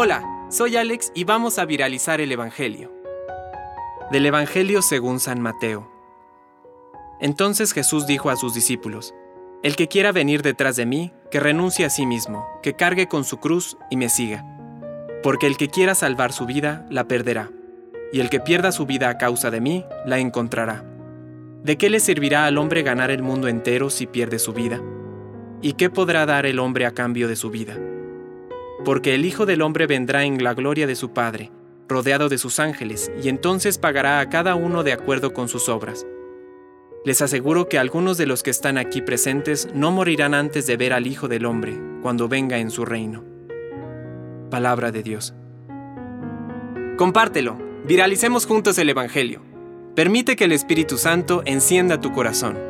Hola, soy Alex y vamos a viralizar el Evangelio. Del Evangelio según San Mateo. Entonces Jesús dijo a sus discípulos, El que quiera venir detrás de mí, que renuncie a sí mismo, que cargue con su cruz y me siga. Porque el que quiera salvar su vida, la perderá, y el que pierda su vida a causa de mí, la encontrará. ¿De qué le servirá al hombre ganar el mundo entero si pierde su vida? ¿Y qué podrá dar el hombre a cambio de su vida? Porque el Hijo del Hombre vendrá en la gloria de su Padre, rodeado de sus ángeles, y entonces pagará a cada uno de acuerdo con sus obras. Les aseguro que algunos de los que están aquí presentes no morirán antes de ver al Hijo del Hombre cuando venga en su reino. Palabra de Dios. Compártelo, viralicemos juntos el Evangelio. Permite que el Espíritu Santo encienda tu corazón.